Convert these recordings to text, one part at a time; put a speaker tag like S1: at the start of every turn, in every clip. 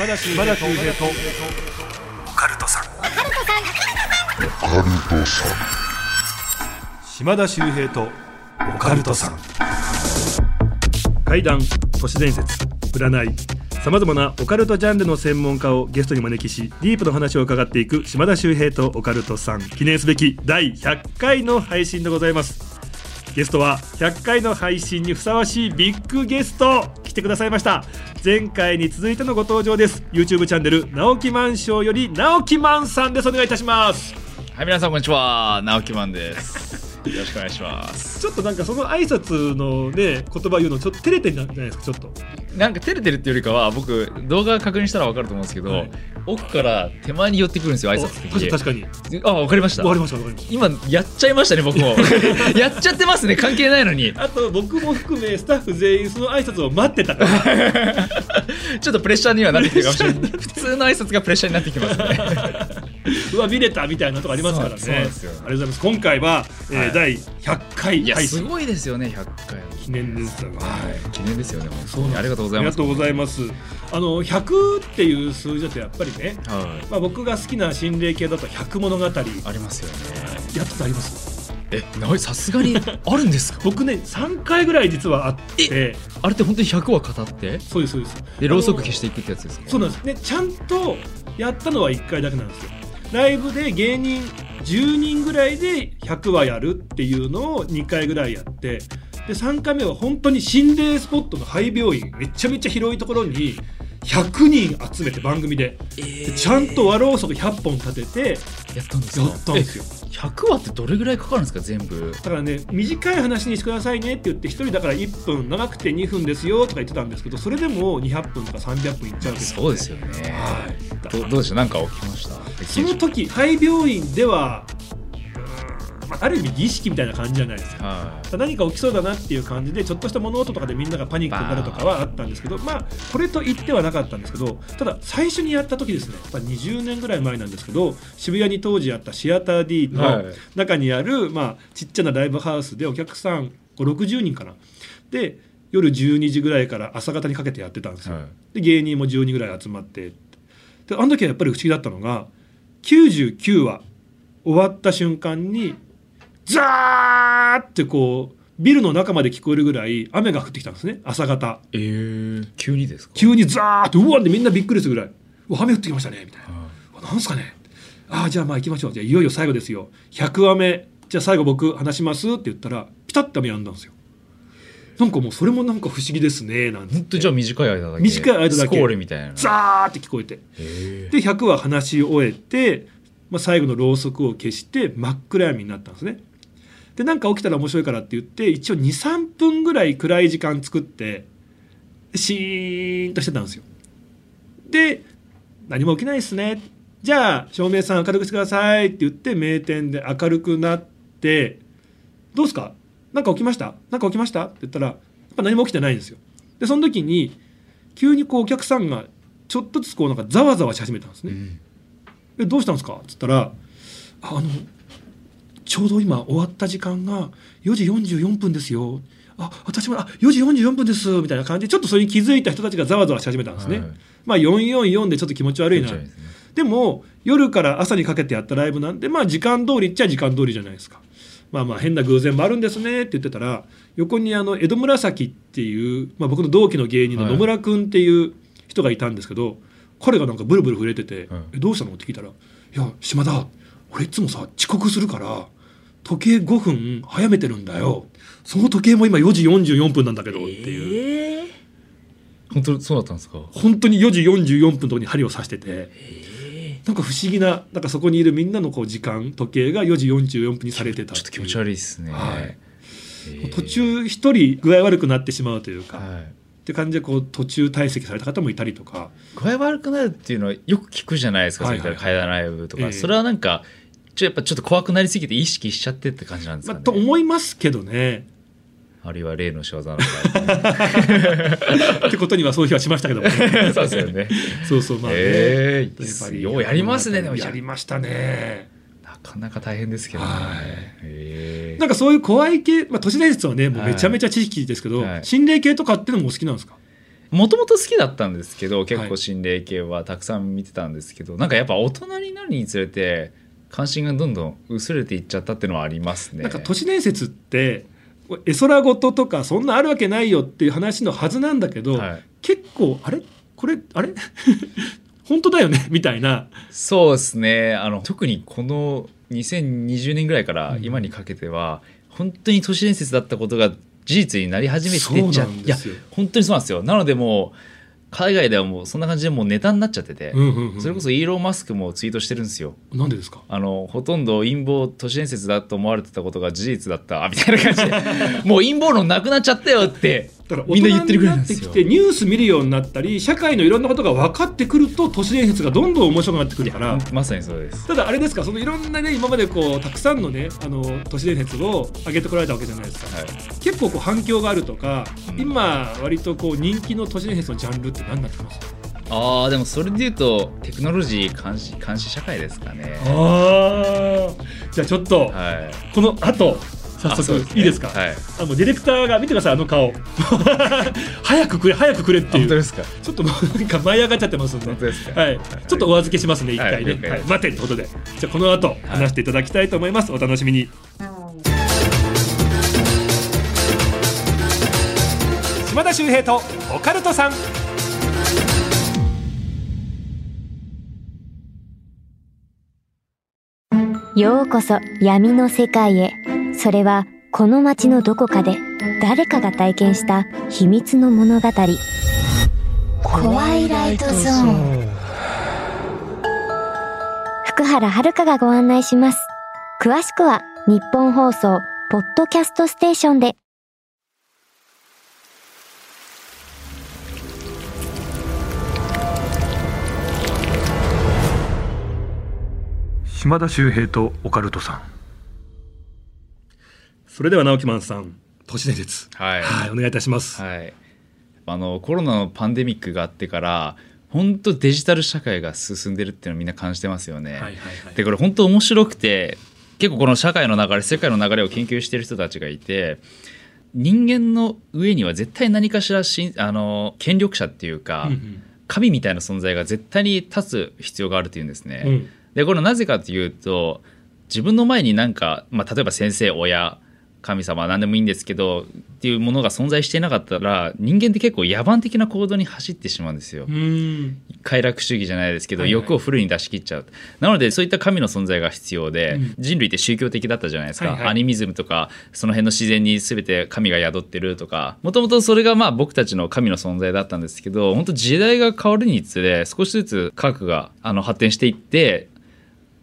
S1: 島田秀平と。オカルトさん。島田秀平とオカルトさん。怪談都市伝説占いさまざまなオカルトジャンルの専門家をゲストに招きしディープの話を伺っていく島田秀平とオカルトさん。記念すべき第100回の配信でございますゲストは100回の配信にふさわしいビッグゲスト来てくださいました前回に続いてのご登場です YouTube チャンネル直木マンションより直木マンさんですお願いいたします
S2: はい、皆さんこんにちは。直木マンです。よろしくお願いします。
S1: ちょっとなんかその挨拶のね言葉言うのちょっと照れてるんじゃないですかちょっと
S2: なんか照れてるっていうよりかは、僕、動画確認したらわかると思うんですけど、
S1: はい
S2: 奥から手前に寄ってくるんですよ、挨拶
S1: あ
S2: 的に。
S1: 確かに
S2: あ、わかりました
S1: わか。りましたわかりました
S2: 今、やっちゃいましたね、僕も。やっちゃってますね、関係ないのに。
S1: あと僕も含めスタッフ全員その挨拶を待ってたから
S2: ちょっとプレッシャーにはなってきてるかもしれない。普通の挨拶がプレッシャーになってきますね。
S1: うわ見れたみたいなとこありますからね
S2: そうなんですよ
S1: ありがとうございます今回は、えー
S2: はい
S1: 第100回
S2: いや、すごいですよね、100回。
S1: 記念ですよね。
S2: はい、記念ですよね、本
S1: そう。
S2: ありがとうございます。
S1: ありがとうございます。あの100っていう数字だとやっぱりね、
S2: はい。
S1: まあ、僕が好きな心霊系だと100物語。やったこ
S2: ありますよね。
S1: とあります？
S2: え、なさすがに あるんですか？
S1: 僕ね3回ぐらい実はあって。
S2: あれって本当に100話語って？
S1: そうですそうです。
S2: でろうそく消
S1: し
S2: していくってやつですか？
S1: そうなんです。ねちゃんとやったのは1回だけなんですよライブで芸人10人ぐらいで100話やるっていうのを2回ぐらいやってで3回目は本当に心霊スポットの廃病院めちゃめちゃ広いところに100人集めて番組で。
S2: えー。
S1: でちゃんと和ろうそく100本立てて
S2: やったんです
S1: よ。
S2: え100話ってどれぐらいかかるんですか全部？
S1: だからね短い話にしてくださいねって言って1人だから1分長くて2分ですよとか言ってたんですけどそれでも200分とか300分いっちゃうわけです
S2: そうですよね。
S1: はい。
S2: どどうでした？なんか起きました？
S1: その時廃病院では、まあ、ある意味儀式みたいな感じじゃないですか。
S2: は
S1: 何か起きそうだなっていう感じでちょっとした物音とかでみんながパニックになるとかはあったんですけどまあこれと言ってはなかったんですけどただ最初にやった時ですねやっぱ20年ぐらい前なんですけど渋谷に当時あったシアター D
S2: はい
S1: の中にある、まあ、ちっちゃなライブハウスでお客さん60人かな。で夜12時ぐらいから朝方にかけてやってたんですよ、
S2: はい。
S1: で芸人も10人ぐらい集まって。であの時はやっぱり不思議だったのが99話終わった瞬間にザーってこうビルの中まで聞こえるぐらい雨が降ってきたんですね。朝方。
S2: えー、急にですか？
S1: 急にザーってうわってみんなびっくりするぐらい。うわ雨降ってきましたねみたいな。
S2: は「
S1: うわなんすかね？ああじゃあまあ行きましょう。じゃあいよいよ最後ですよ。100話目じゃあ最後僕話します」って言ったらピタッと雨やんだんですよ。なんかもうそれもなんか不思議ですねなん
S2: い
S1: て。
S2: 本当じゃあ短い間だけ
S1: 短い間だけ
S2: スコールみたいな。
S1: ザーって聞こえて。で100話話し終えて、まあ、最後のろうそくを消して真っ暗闇になったんですねでなんか起きたら面白いからって言って一応23分ぐらい暗い時間作ってシーンとしてたんですよ。で何も起きないですね。じゃあ照明さん明るくしてくださいって言って名店で明るくなってどうですか？何か起きました？何か起きました？って言ったらやっぱ何も起きてないんですよ。でその時に急にこうお客さんがちょっとずつこうなんかざわざわし始めたんですね、
S2: うん。
S1: えどうしたんですか?」っつったら「あのちょうど今終わった時間が4時44分ですよ」あ私もあ4時44分ですみたいな感じでちょっとそれに気づいた人たちがざわざわし始めたんですね。
S2: はい
S1: まあ444でちょっと気持ち悪いな
S2: ですね
S1: でも夜から朝にかけてやったライブなんでまあ時間通りっちゃ時間通りじゃないですか。まあまあ変な偶然もあるんですねって言ってたら横にあの江戸紫っていう、まあ、僕の同期の芸人の野村君っていう人がいたんですけど、彼がなんかブルブル震えてて
S2: はい「
S1: えどうしたの?」って聞いたら「いや島田俺いつもさ遅刻するから時計5分早めてるんだよ。その時計も今4時44分なんだけど」っていう、
S2: えー本当そうだったんですか？
S1: 本当に4時44分のとこに針を刺してて。
S2: え
S1: なんか不思議ななんかそこにいるみんなのこう時間時計が4時44分にされてた
S2: ちょっと気持ち悪いですね。
S1: はい。
S2: えー。
S1: 途中一人具合悪くなってしまうというか、っ
S2: はい。
S1: て感じでこう途中退席された方もいたりとか。
S2: 具合悪くなるっていうのはよく聞くじゃないですか、
S1: はい
S2: そうい。った階段ライブとか、
S1: ええ。
S2: それはなんかちょやっぱちょっと怖くなりすぎて意識しちゃってって感じなんですか
S1: まあ、
S2: ね、
S1: と思いますけどね。
S2: あるいは例の仕業なのか
S1: ってことにはそういう日はしましたけども。
S2: そうですよね。
S1: そうそうまあね、
S2: ええ
S1: やっぱり
S2: ようやりますねでも。
S1: やりましたね。
S2: なかなか大変ですけどね、
S1: はい。
S2: ええ
S1: なんかそういう怖い系、まあ、都市伝説はねもうめちゃめちゃ知識ですけど、
S2: はい。
S1: 心霊系とかっていうのもお好きなんですか？
S2: もともと好きだったんですけど結
S1: はい。
S2: 構心霊系はたくさん見てたんですけど、なんかやっぱ大人になるにつれて関心がどんどん薄れていっちゃったっていうのはありますね。
S1: なんか都市伝説って絵空事とかそんなあるわけないよっていう話のはずなんだけど、
S2: はい。
S1: 結構あれ？これあれ？本当だよね？みたいな。
S2: そうですね。あの特にこの2020年ぐらいから今にかけては、本当に都市伝説だったことが事実になり始めてっちゃいや本当にそうなんですよ。なのでもう海外ではもうそんな感じでもうネタになっちゃってて、
S1: うんうんうん
S2: それこそイーロン・マスクもツイートしてるんですよ。
S1: なんでですか？
S2: あのほとんど陰謀都市伝説だと思われてたことが事実だったみたいな感じで。もう陰謀論なくなっちゃったよって
S1: だから
S2: みんな言ってるぐらいな
S1: ってきてニュース見るようになったり社会のいろんなことが分かってくると都市伝説がどんどん面白くなってくるから。
S2: まさにそうです。
S1: ただあれですかそのいろんなね今までこうたくさんのねあの都市伝説を上げてこられたわけじゃないですか。
S2: はい。
S1: 結構こう反響があるとか、
S2: うん。
S1: 今割とこう人気の都市伝説のジャンルって何になってます？
S2: あーでもそれで言うとテクノロジー監視監視社会ですかね。
S1: あじゃあちょっと
S2: はい。
S1: この後早速
S2: あそうですね。
S1: いいですか？
S2: はい。
S1: あのディレクターが見てくださいあの顔。早くくれ早くくれっていう。
S2: 本当ですか？
S1: ちょっともうなんか舞い上がっちゃってますんで。
S2: 本当ですか？
S1: はい、ちょっとお預けしますね、一
S2: はい
S1: 回ね、はい。待てってことで、じゃあこの後話していただきたいと思います。お楽しみに。島田秀平とオカルトさん。
S3: ようこそ闇の世界へ。それはこの街のどこかで誰かが体験した秘密の物語。怖いライトゾーン。福原遥がご案内します。詳しくは日本放送ポッドキャストステーションで。
S1: 島田秀平とオカルトさん。それでは直樹マンさん、都市伝説。
S2: はい
S1: はい、お願いいたします。
S2: はいあのコロナのパンデミックがあってから本当デジタル社会が進んでるっていうのをみんな感じてますよね。
S1: はいはいはい。
S2: でこれ本当面白くて結構この社会の流れ世界の流れを研究してる人たちがいて人間の上には絶対何かしらしあの権力者っていうか、
S1: うんうん
S2: 神みたいな存在が絶対に立つ必要があるというんですね。
S1: うん
S2: でこれなぜかというと自分の前になんか、まあ、例えば先生親神様何でもいいんですけどっていうものが存在していなかったら人間って結構野蛮的な行動に走ってしまうんですよ。快楽主義じゃないですけど、
S1: はいはい。
S2: 欲をフルに出し切っちゃう。なのでそういった神の存在が必要で、
S1: うん。
S2: 人類って宗教的だったじゃないですか、
S1: はいはい。
S2: アニミズムとかその辺の自然に全て神が宿ってるとかもともとそれがまあ僕たちの神の存在だったんですけど本当時代が変わるにつれ少しずつ科学があの発展していって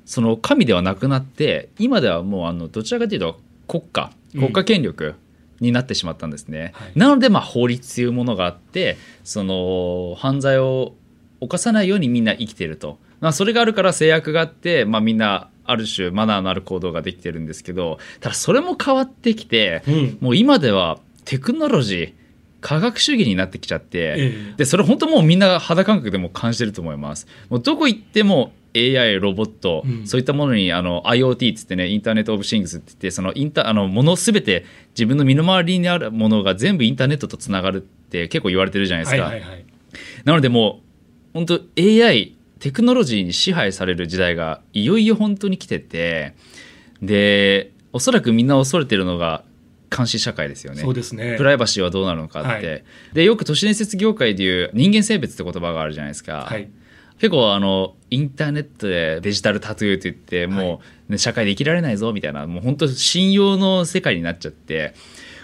S2: その神ではなくなって今ではもうあのどちらかというと国家。
S1: うん
S2: 国家権力になってしまったんですね。
S1: はい。
S2: なのでまあ法律というものがあってその犯罪を犯さないようにみんな生きていると、まあ、それがあるから制約があって、まあ、みんなある種マナーのある行動ができてるんですけどただそれも変わってきて
S1: うん。
S2: もう今ではテクノロジー科学主義になってきちゃって、
S1: ええ。
S2: でそれ本当もうみんな肌感覚でも感じてると思います。もうどこ行っても AI ロボット、
S1: うん
S2: そういったものにあの IoT っつってねインターネット・オブ・シングスって言ってそのインタあのものすべて自分の身の回りにあるものが全部インターネットとつながるって結構言われてるじゃないですか、
S1: はいはいはい。
S2: なのでもう本当 AI テクノロジーに支配される時代がいよいよ本当に来ててでおそらくみんな恐れてるのが監視社会ですよね
S1: そうですね。
S2: プライバシーはどうなるのかって、
S1: はい
S2: でよく都市伝説業界でいう人間性別って言葉があるじゃないですか、
S1: はい。
S2: 結構あのインターネットでデジタルタトゥーって言ってもう、ね社会で生きられないぞみたいなもう本当信用の世界になっちゃって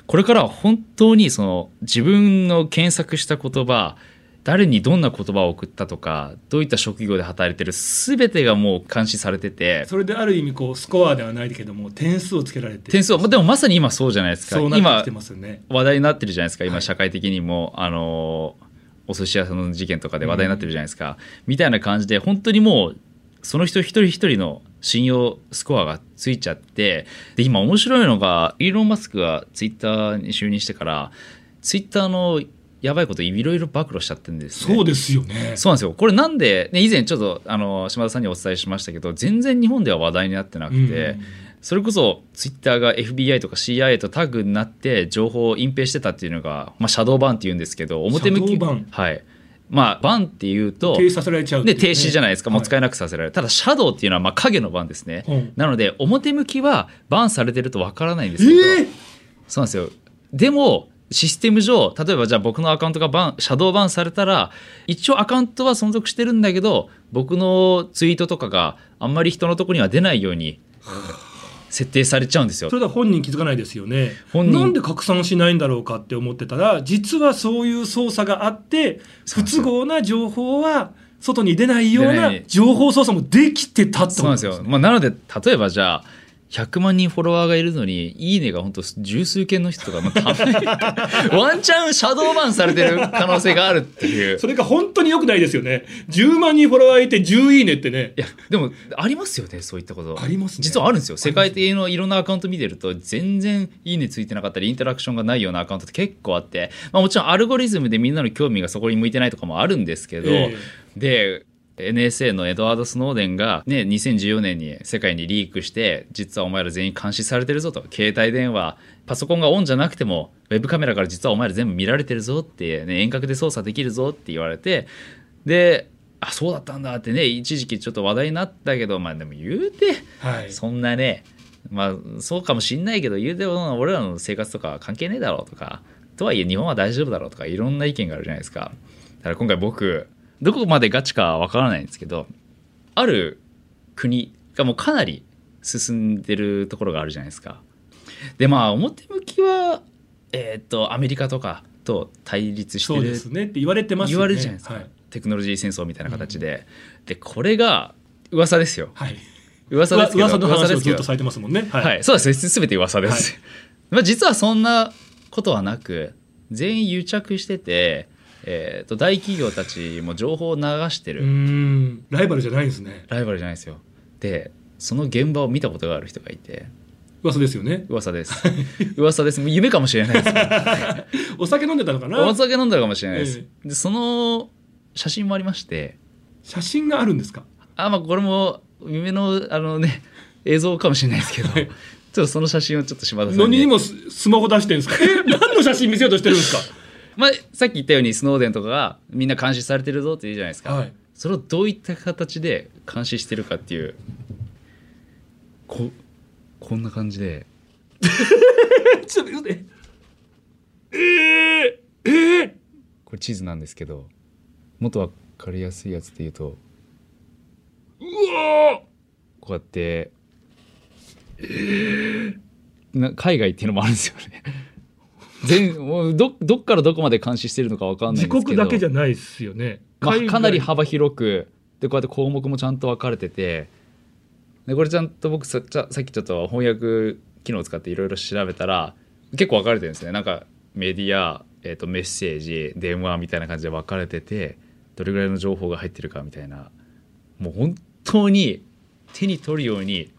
S2: これからは本当にその自分の検索した言葉誰にどんな言葉を送ったとかどういった職業で働いてる全てがもう監視されてて
S1: それである意味こうスコアではないけども点数をつけられて
S2: 点数でもまさに今そうじゃないですか。
S1: そうなって
S2: 今
S1: きてますよね。
S2: 話題になってるじゃないですか
S1: はい。
S2: 今社会的にも、あのお寿司屋さんの事件とかで話題になってるじゃないですか、みたいな感じで本当にもうその人一人一人の信用スコアがついちゃってで今面白いのがイーロン・マスクがツイッターに就任してからツイッターのやばいこといろいろ暴露しちゃってるんですね。
S1: そうですよね。
S2: そうなんですよこれなんで、ね、以前ちょっとあの島田さんにお伝えしましたけど全然日本では話題になってなくて、
S1: うん
S2: それこそツイッターが FBI とか CIA とタッグになって情報を隠蔽してたっていうのが、まあ、シャドーバンっていうんですけど表向きはい。まあバンっていうと
S1: 停止させられちゃうね。
S2: で停止じゃないですか、もう使え
S1: は
S2: なくさせられる、ただシャドウっていうのはまあ影のバンですね、
S1: うん。
S2: なので表向きはバンされてるとわからないんですけど、
S1: えー！
S2: そうなんですよ。でもシステム上例えばじゃあ僕のアカウントがバンシャドーバンされたら一応アカウントは存続してるんだけど僕のツイートとかがあんまり人のとこには出ないように設定されちゃうんですよ。
S1: それでは本人気づかないですよね。
S2: 本人。
S1: なんで拡散しないんだろうかって思ってたら実はそういう操作があって不都合な情報は外に出ないような情報操作もできてたって
S2: そうなんですよ、まあ、なので例えばじゃあ100万人フォロワーがいるのに「いいね」が本当十数件の人とか、まあ、たまに。ワンチャンシャドーバンされてる可能性があるっていう。
S1: それが本当に良くないですよね。10万人フォロワーいて10いいねってね。
S2: いやでもありますよねそういったこと。
S1: ありますね。
S2: 実はあるんですよ。世界的のいろんなアカウント見てると全然いいねついてなかったりインタラクションがないようなアカウントって結構あって、まあ、もちろんアルゴリズムでみんなの興味がそこに向いてないとかもあるんですけど、
S1: え。
S2: で NSA のエドワード・スノーデンが、ね、2014年に世界にリークして実はお前ら全員監視されてるぞと。携帯電話パソコンがオンじゃなくてもウェブカメラから実はお前ら全部見られてるぞって、ね、遠隔で操作できるぞって言われてであそうだったんだってね一時期ちょっと話題になったけどまあでも言うて
S1: はい。
S2: そんなねまあそうかもしんないけど言うても俺らの生活とか関係ねえだろうとかとはいえ日本は大丈夫だろうとかいろんな意見があるじゃないですか。だから今回僕どこまでガチかわからないんですけどある国がもうかなり進んでるところがあるじゃないですか。でまあ表向きはえーっとアメリカとかと対立してる
S1: そうですねって言われてますよね。
S2: 言われるじゃないですか、
S1: はい、
S2: テクノロジー戦争みたいな形で、でこれが噂ですよ。
S1: はい、
S2: 噂ですけど
S1: 噂の話をずっとされてますもんね。はい、
S2: はい、そうです。すべて噂です、まあ実はそんなことはなく全員癒着してて、えー、と大企業たちも情報を流してる。
S1: ん。ライバルじゃないんですね。
S2: ライバルじゃないですよ。でその現場を見たことがある人がいて。
S1: 噂ですよね。
S2: 噂です。噂です。夢かもしれないです
S1: お酒飲んでたのかな？
S2: お酒飲んだかもしれないです、
S1: え
S2: でその写真もありまして。
S1: 写真があるんですか？
S2: あまあこれも夢のあのね映像かもしれないですけど、
S1: はい。
S2: ちょっとその写真をちょっと島田さんに。
S1: 何にもススマホ出してるんですか？え何の写真見せようとしてるんですか？
S2: まあ、さっき言ったようにスノーデンとかがみんな監視されてるぞって言うじゃないですか、
S1: はい。
S2: それをどういった形で監視してるかっていうここんな感じで。
S1: ちょっと待って。えー、えー、
S2: これ地図なんですけどもっと分かりやすいやつで言うと
S1: うわ
S2: こうやって、な海外っていうのもあるんですよね全どどっからどこまで監視してるのか分かんない
S1: 自
S2: んですけど。
S1: 国だけじゃないですよね、
S2: まあ、かなり幅広くでこうやって項目もちゃんと分かれてて。でこれちゃんと僕ささっきちょっと翻訳機能を使っていろいろ調べたら結構分かれてるんですね。なんかメディア、えー、とメッセージ電話みたいな感じで分かれててどれぐらいの情報が入ってるかみたいな。もう本当に手に取るように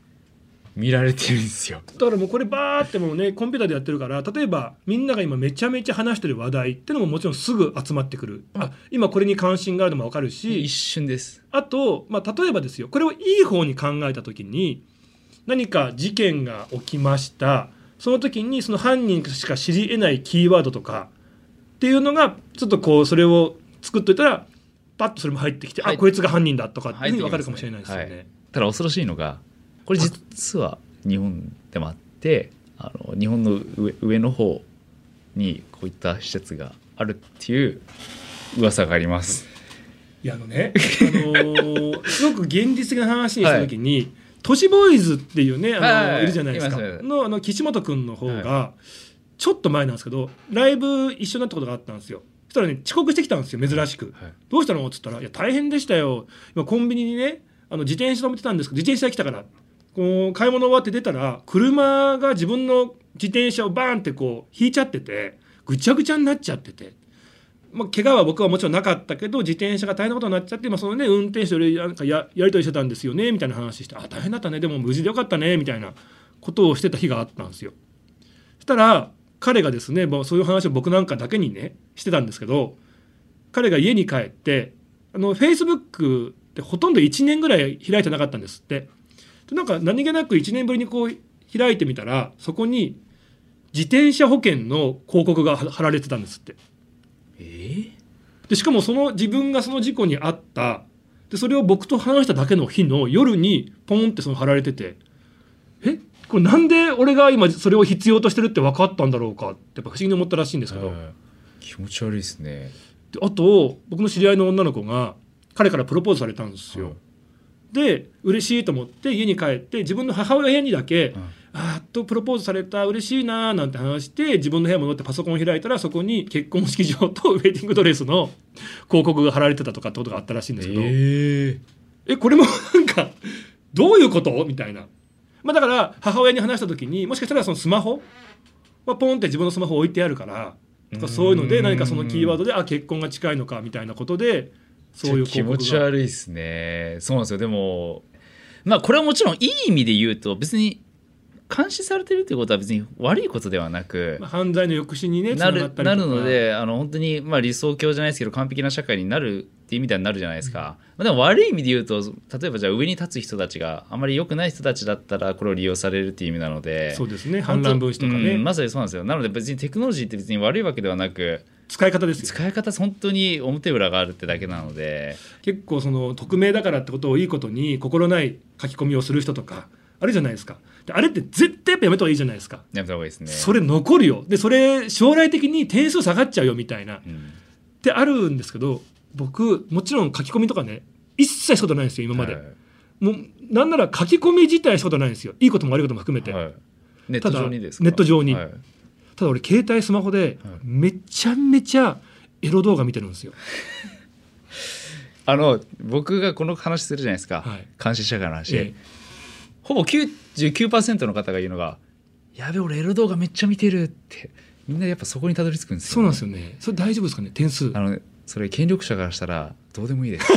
S2: 見られてるんですよ。
S1: だからもうこれバーってもうねコンピューターでやってるから例えばみんなが今めちゃめちゃ話してる話題ってのももちろんすぐ集まってくる、あ今これに関心があるのも分かるし。
S2: 一瞬です。
S1: あと、まあ、例えばですよ。これをいい方に考えた時に何か事件が起きました。その時にその犯人しか知り得ないキーワードとかっていうのがちょっとこうそれを作っといたらパッとそれも入ってきて、
S2: はい。
S1: あこいつが犯人だとかっていうふうに分かるかもしれないですよね。
S2: はい。ただ恐ろしいのがこれ実は日本でもあってあの日本の上上の方にこういった施設があるっていう噂があります。
S1: いやあのね、あのーすごく現実的な話にした時に、都市ボーイズっていうねあの、
S2: はいはいはい。
S1: いるじゃないですか。のあの岸本君の方が、ちょっと前なんですけどライブ一緒になったことがあったんですよ。そしたらね遅刻してきたんですよ珍しく、
S2: はい。
S1: どうしたの？っつったら「いや大変でしたよ。今コンビニにねあの自転車止めてたんですけど自転車が来たからこう買い物終わって出たら車が自分の自転車をバーンってこう引いちゃっててぐちゃぐちゃになっちゃってて。まあ、怪我は僕はもちろんなかったけど自転車が大変なことになっちゃって、まあ、そのね運転手となんかややり取りしてたんですよねみたいな話して「あ大変だったねでも無事でよかったね」みたいなことをしてた日があったんですよ。そしたら彼がですねもうそういう話を僕なんかだけにねしてたんですけど彼が家に帰ってフェイスブックってほとんど1年ぐらい開いてなかったんですって。でなんか何気なく1年ぶりにこう開いてみたらそこに自転車保険の広告が貼られてたんですって。
S2: え
S1: でしかもその自分がその事故に遭った。でそれを僕と話しただけの日の夜にポンってその貼られててえ？これなんで俺が今それを必要としてるって分かったんだろうか？ってやっぱ不思議に思ったらしいんですけど、
S2: はい気持ち悪いですね。
S1: であと僕の知り合いの女の子が彼からプロポーズされたんですよ、
S2: はい
S1: で嬉しいと思って家に帰って自分の母親にだけ、あーやっとプロポーズされた嬉しいなーなんて話して自分の部屋戻ってパソコンを開いたらそこに結婚式場と ウェディングドレスの広告が貼られてたとかってことがあったらしいんですけど、
S2: え
S1: えこれもなんかどういうこと？みたいな、まあ、だから母親に話した時にもしかしたらそのスマホ？はポンって自分のスマホ置いてあるからとかそういうので何かそのキーワードであ結婚が近いのかみたいなことでそういう
S2: 気持ち悪いですね。そうなんですよ。でもまあこれはもちろんいい意味で言うと別に監視されてるっていうことは別に悪いことではなく
S1: まあ、犯罪の抑止にねつ
S2: なるなるのであの本当にまあ理想郷じゃないですけど完璧な社会になるっていう意味ではなるじゃないですか、まあでも悪い意味で言うと例えばじゃあ上に立つ人たちがあまり良くない人たちだったらこれを利用されるっていう意味なので。
S1: そうですね。反乱分子とかね、
S2: うんまさにそうなんですよ。なので別にテクノロジーって別に悪いわけではなく
S1: 使い方ですよ。
S2: 使い方本当に表裏があるってだけなので。
S1: 結構その匿名だからってことをいいことに心ない書き込みをする人とかあるじゃないですか。であれって絶対やっぱやめた方がいいじゃないですか、
S2: やめた方がいいですね。
S1: それ残るよ。でそれ将来的に点数下がっちゃうよみたいな。
S2: うん。
S1: ってあるんですけど僕もちろん書き込みとかね一切したことないんですよ今まで、
S2: はい
S1: もうなんなら書き込み自体したことないんですよ。いいことも悪いことも含めて、
S2: はい。ネット上にですか？
S1: ネット上に。
S2: はい
S1: ただ俺携帯スマホで
S2: はい
S1: めちゃめちゃエロ動画見てるんですよ。
S2: あの僕がこの話するじゃないですか、
S1: はい。
S2: 監視社会の話、
S1: え
S2: ほぼ99%の方が言うのが「やべ俺エロ動画めっちゃ見てる」って。みんなやっぱそこにたどり着くんですよ、
S1: そうなんですよね。それ大丈夫ですかね点数。
S2: あのそれ権力者からしたらどうでもいいです。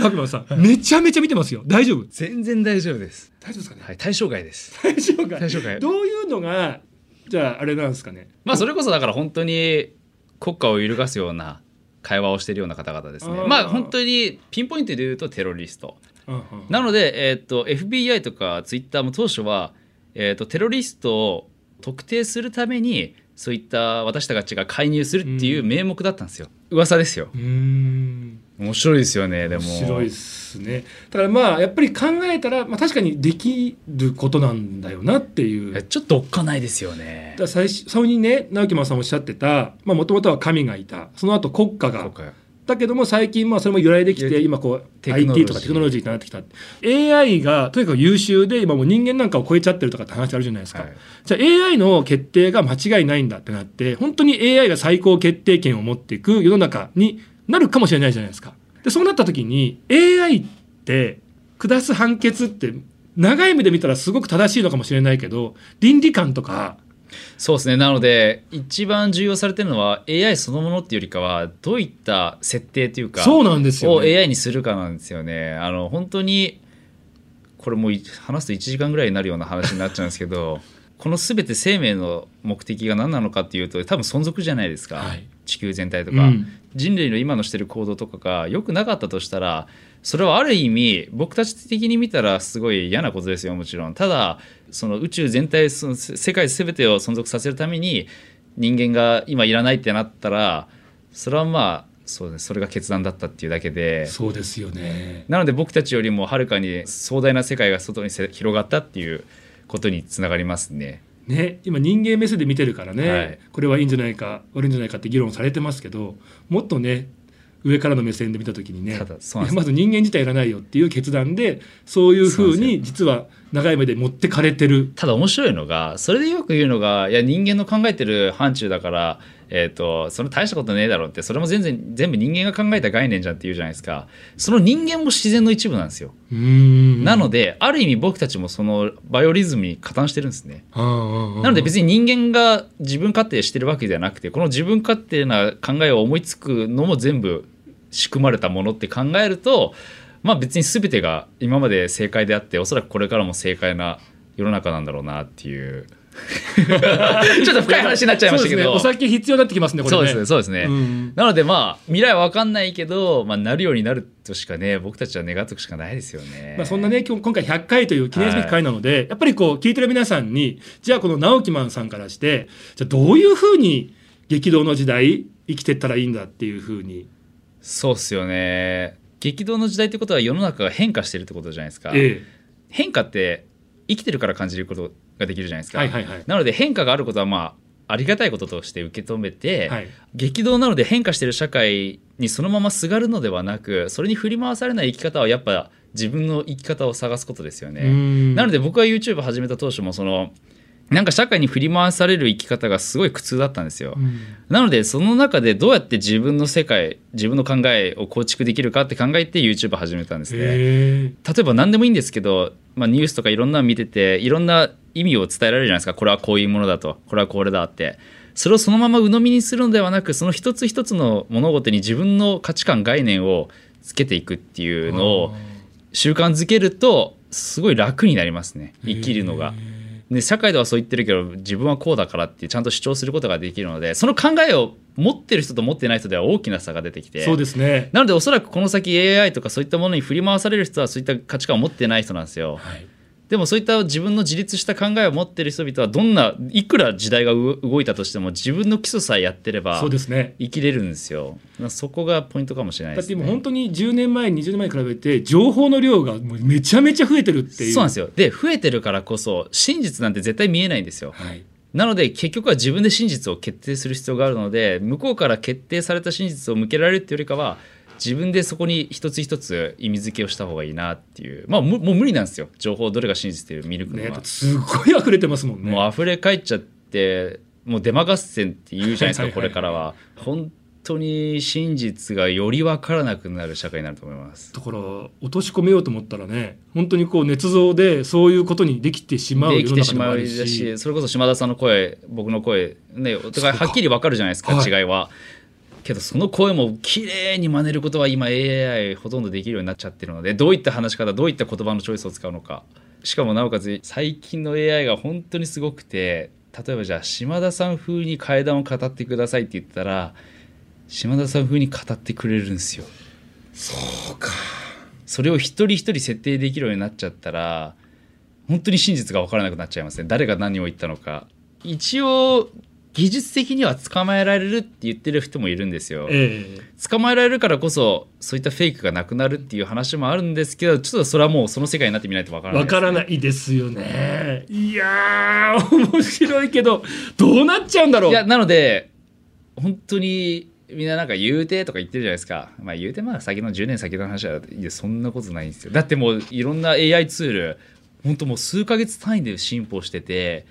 S1: ラビマンさんめちゃめちゃ見てますよ。大丈夫？
S2: 全然大丈夫です。
S1: 大丈夫ですかね、
S2: はい対象外です。
S1: 対象外
S2: 対象外。
S1: どういうのがじゃああれなんですかね？
S2: まあそれこそだから本当に国家を揺るがすような会話をしているような方々ですね。まあ本当にピンポイントで言うとテロリスト。
S1: うんうん。
S2: なので、えー、と FBI とかツイッターも当初は、えー、とテロリストを特定するためにそういった私たちが介入するっていう名目だったんですよ、噂ですよ。面白いですよねでも。
S1: 面白いですね。だからまあやっぱり考えたら、まあ、確かにできることなんだよなっていう。
S2: えちょっとおっかないですよね。
S1: だ最初にね直樹さんおっしゃってたもともとは神がいた。その後国家が
S2: 今回
S1: だけども最近まあそれも由来できて今こう IT とかテクノロジー。になってきた。AI がとにかく優秀で今もう人間なんかを超えちゃってるとかって話あるじゃないですか、
S2: はい。
S1: じゃあ AI の決定が間違いないんだってなって本当に AI が最高決定権を持っていく世の中になるかもしれないじゃないですか。でそうなった時に AI って下す判決って長い目で見たらすごく正しいのかもしれないけど倫理観とか
S2: そうですね。なので一番重要されてるのは AI そのものっていうよりかはどういった設定というか
S1: そうなんですよ、
S2: を
S1: ね、
S2: AI にするかなんですよね。あの本当にこれもうい話すと1時間ぐらいになるような話になっちゃうんですけど この全て生命の目的が何なのかっていうと多分存続じゃないですか、
S1: はい。
S2: 地球全体とか、
S1: うん。
S2: 人類の今のしてる行動とかが良くなかったとしたらそれはある意味僕たち的に見たらすごい嫌なことですよもちろん。ただその宇宙全体その世界全てを存続させるために人間が今いらないってなったらそれはまあそうねそれが決断だったっていうだけで。
S1: そうですよね。
S2: なので僕たちよりもはるかに壮大な世界が外にせ広がったっていうことにつながりますね。
S1: ね、今人間目線で見てるからね、
S2: はい。
S1: これはいいんじゃないか悪いんじゃないかって議論されてますけどもっとね上からの目線で見た時にねまず人間自体いらないよっていう決断でそういうふうに実は長い目で持ってかれてる。
S2: ただ面白いのがそれでよく言うのがいや人間の考えてる範疇だから、えー、とそれ大したことねえだろうってそれも全然全部人間が考えた概念じゃんって言うじゃないですか。その人間も自然の一部なんですよ、なのである意味僕たちもそのバイオリズムに加担してるんですね。
S1: な
S2: なので別に人間が自分勝手してるわけではなくてこの自分勝手な考えを思いつくのも全部仕組まれたものって考えるとまあ別に全てが今まで正解であっておそらくこれからも正解な世の中なんだろうなっていう。ちょっと深い話になっちゃいましたけど。
S1: ね。お酒必要になってきますねこれね。
S2: そうですねそうですね、
S1: うん。
S2: なのでまあ未来は分かんないけど、まあ、なるようになるとしかね僕たちは願っておくしかないですよね。
S1: まあ、そんなね今日今回100回という記念すべき回なので、やっぱりこう聞いてる皆さんにじゃあこの直木マンさんからしてじゃあどういうふうに激動の時代生きてったらいいんだっていうふうに、
S2: そうっすよね。激動の時代ってことは世の中が変化してるってことじゃないですか、
S1: え
S2: 変化って生きてるから感じることができるじゃないです
S1: え
S2: か、
S1: はいはいはい。
S2: なので変化があることはまあありがたいこととして受け止めて、
S1: はい。
S2: 激動なので変化してる社会にそのまますがるのではなくそれに振り回されない生き方はやっぱ自分の生き方を探すことですよね。
S1: うん。
S2: なので僕は YouTube 始めた当初もそのなんか社会に振り回される生き方がすごい苦痛だったんですよ。
S1: うん。
S2: なのでその中でどうやって自分の世界自分の考えを構築できるかって考えて YouTube 始めたんですね。例えば何でもいいんですけど、まあ、ニュースとかいろんなの見てていろんな意味を伝えられるじゃないですか。これはこういうものだと。これはこれだって。それをそのまま鵜呑みにするのではなくその一つ一つの物事に自分の価値観概念をつけていくっていうのを習慣づけるとすごい楽になりますね。生きるのが。で社会ではそう言ってるけど自分はこうだからってちゃんと主張することができるのでその考えを持ってる人と持ってない人では大きな差が出てきて
S1: そうですね
S2: なのでおそらくこの先 AI とかそういったものに振り回される人はそういった価値観を持ってない人なんですよ。
S1: はい
S2: でもそういった自分の自立した考えを持ってる人々はどんないくら時代がう動いたとしても自分の基礎さえやってれば
S1: そうですね
S2: 生きれるんですよ。そこがポイントかもしれない
S1: だって
S2: ですね。
S1: 今本当に10年前20年前に比べて情報の量がもうめちゃめちゃ増えてるっていう
S2: そうなんですよ。で増えてるからこそ真実なんて絶対見えないんですよ。
S1: はい
S2: なので結局は自分で真実を決定する必要があるので向こうから決定された真実を向けられるっていうよりかは自分でそこに一つ一つ意味付けをした方がいいなっていう。まあむもう無理なんですよ。情報どれが真実っていう見抜くのは、
S1: ねすごい溢れてますもんね。
S2: もう溢れ返っちゃってもうデマ合戦って言うじゃないですかこれからは。本当に真実がより分からなくなる社会になると思います。
S1: だから落とし込めようと思ったらね本当にこう捏造でそういうことにできてしまう
S2: できてし。まう
S1: し
S2: しそれこそ島田さんの声僕の声ねお互いはっきり分かるじゃないですか違いは。けどその声も綺麗に真似ることは今 AI ほとんどできるようになっちゃってるのでどういった話し方どういった言葉のチョイスを使うのか。しかもなおかつ最近の AI が本当にすごくて例えばじゃあ島田さん風に階段を語ってくださいって言ったら島田さん風に語ってくれるんですよ。
S1: そうか。
S2: それを一人一人設定できるようになっちゃったら本当に真実が分からなくなっちゃいますね誰が何を言ったのか。一応技術的には捕まえられるって言ってる人もいるんですよ。
S1: ええ。
S2: 捕まえられるからこそそういったフェイクがなくなるっていう話もあるんですけどちょっとそれはもうその世界になってみないと分からない
S1: わから
S2: い
S1: ないですよね。いやー面白いけどどうなっちゃうんだろう。
S2: いやなので本当にみんななんか言うてとか言ってるじゃないですか。まあ言うてまあ先の10年先の話はいやそんなことないんですよ。だってもういろんな AI ツール本当もう数ヶ月単位で進歩してて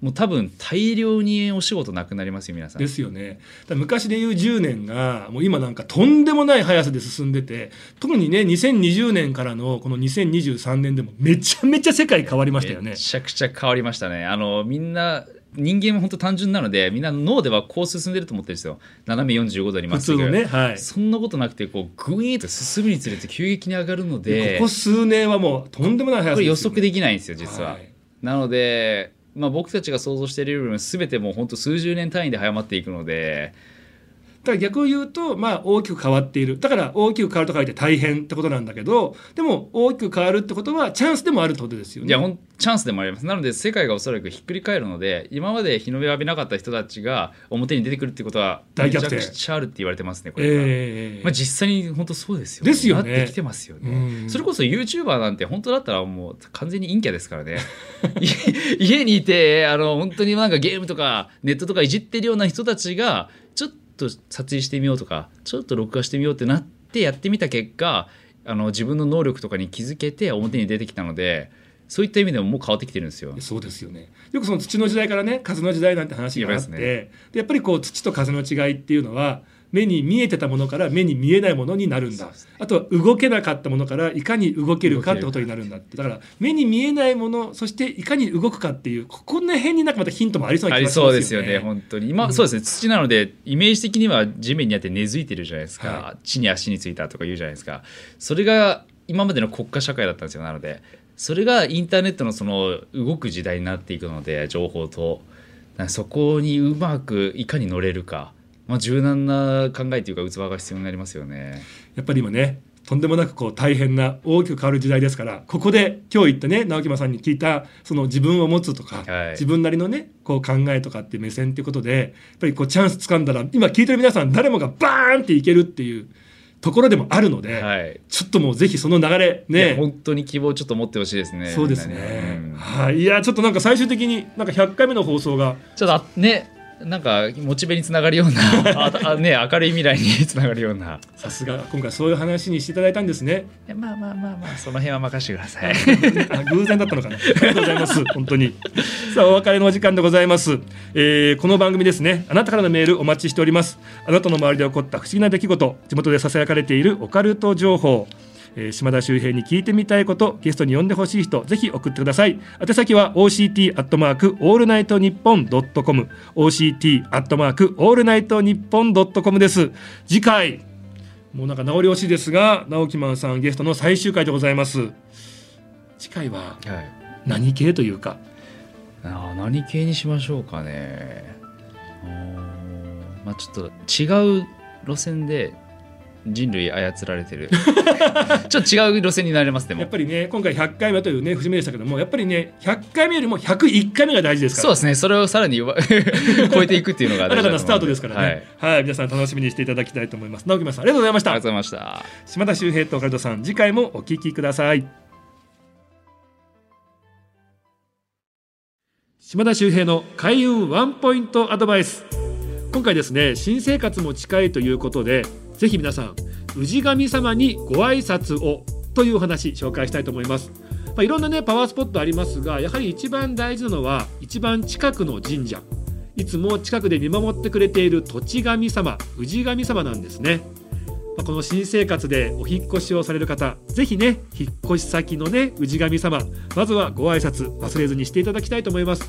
S2: もう多分大量にお仕事なくなりますよ皆さん。
S1: ですよね。昔でいう10年がもう今なんかとんでもない速さで進んでて特にね2020年からのこの2023年でもめちゃめちゃ世界変わりましたよね。
S2: めちゃくちゃ変わりましたね。あのみんな人間は本当単純なのでみんな脳ではこう進んでると思ってるんですよ。斜め45度にまっすぐ。
S1: 普通のねはい。
S2: そんなことなくてこうグイーンと進むにつれて急激に上がるので
S1: ここ数年はもうとんでもない速さ
S2: これ予測できないんですよ実は、
S1: はい。
S2: なので、まあ、僕たちが想像しているよりも全てもう本当数十年単位で早まっていくので
S1: だから逆を言うと、まあ、大きく変わっている。だから大きく変わると書いて大変ってことなんだけどでも大きく変わるってことはチャンスでもあるってことですよね。
S2: いやほんチャンスでもあります。なので世界がおそらくひっくり返るので今まで日の目を浴びなかった人たちが表に出てくるってことはめちゃ
S1: 大逆転
S2: くちゃあるって言われてますねこれから。
S1: ええ
S2: まあ、実際に本当そうですよ
S1: ですよね。
S2: なってきてますよね、
S1: うん。
S2: それこそ YouTuber なんて本当だったらもう完全に陰キャですからね。い家にいてあの本当になんかゲームとかネットとかいじってるような人たちがと撮影してみようとかちょっと録画してみようってなってやってみた結果あの自分の能力とかに気づけて表に出てきたのでそういった意味でももう変わってきてるんですよ。
S1: そうですよねよくその土の時代からね風の時代なんて話があって、
S2: 言いますね
S1: でやっぱりこう土と風の違いっていうのは目に見えてたものから目に見えないものになるんだ、
S2: ね。
S1: あとは動けなかったものからいかに動けるかってことになるんだって。だから目に見えないものそしていかに動くかっていうここの辺になんかまたヒントもありそうな
S2: あり
S1: 気がしますよね。
S2: そうですよね本当に。今、
S1: うん。
S2: そうですね。土なのでイメージ的には地面にあって根付いてるじゃないですか、
S1: は
S2: 地に足についたとか言うじゃないですか。それが今までの国家社会だったんですよなので。それがインターネットのその動く時代になっていくので情報と。そこにうまくいかに乗れるか、まあ、柔軟な考えというか器が必要になりますよね。
S1: やっぱり今ねとんでもなくこう大変な大きく変わる時代ですからここで今日言ったね直木間さんに聞いたその自分を持つとか、
S2: はい。
S1: 自分なりのねこう考えとかって目線っていうことでやっぱりこうチャンス掴んだら今聞いてる皆さん誰もがバーンっていけるっていうところでもあるので、
S2: はい。
S1: ちょっともうぜひその流れね。
S2: 本当に希望をちょっと持ってほしいですね。
S1: そうですね。
S2: にうん。
S1: はい。いやちょっとなんか最終的になんか100回目の放送が
S2: ちょっとあねなんかモチベにつながるようなああ、ね、明るい未来につながるような
S1: さすが今回そういう話にしていただいたんですね
S2: まあまあまあまあその辺は任せてください。
S1: あ偶然だったのかな。ありがとうございます。本当に。さあ、お別れのお時間でございます。えーこの番組ですね、あなたからのメールお待ちしております。あなたの周りで起こった不思議な出来事、地元で囁かれているオカルト情報。えー島田周平に聞いてみたいことゲストに呼んでほしい人ぜひ送ってください。宛先は OCT アットマークオールナイトニッポンドットコム OCT アットマークオールナイトニッポンドットコムです。次回もうなんか名残惜しいですが Naokiman さんゲストの最終回でございます。次回は
S2: はい。
S1: 何系というか？
S2: あー何系にしましょうかね。まあちょっと違う路線で人類操られてる。ちょっと違う路線になれますでも。
S1: やっぱりね今回100回目というね節目でしたけどもやっぱりね100回目よりも101回目が大事ですから。
S2: そうですね。それをさらに上 超えていくっていうのが
S1: 新た なスタートですからね。はい、皆さん楽しみにしていただきたいと思います。直木さんありがとうございました。
S2: ありがとうございました。
S1: 島田秀平とオカルトさん次回もお聞きください。島田秀平の開運ワンポイントアドバイス今回ですね新生活も近いということでぜひ皆さん氏神様にご挨拶をというお話紹介したいと思います、まあ、いろんなねパワースポットありますがやはり一番大事なのは一番近くの神社。いつも近くで見守ってくれている土地神様氏神様なんですね。まあこの新生活でお引越しをされる方ぜひね引っ越し先のね氏神様まずはご挨拶忘れずにしていただきたいと思います。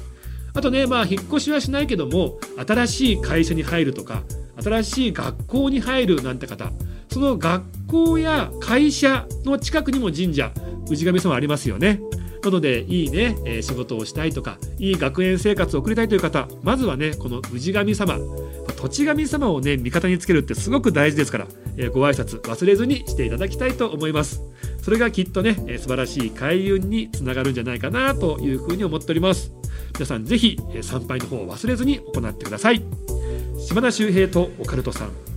S1: あとねまあ引っ越しはしないけども新しい会社に入るとか新しい学校に入るなんて方その学校や会社の近くにも神社氏神様ありますよね。なのでいいね、えー仕事をしたいとかいい学園生活を送りたいという方まずはねこの氏神様土地神様をね味方につけるってすごく大事ですから、えーご挨拶忘れずにしていただきたいと思います。それがきっとね、えー素晴らしい開運につながるんじゃないかなというふうに思っております。皆さんぜひ、え参拝の方を忘れずに行ってください。島田秀平とオカルトさん。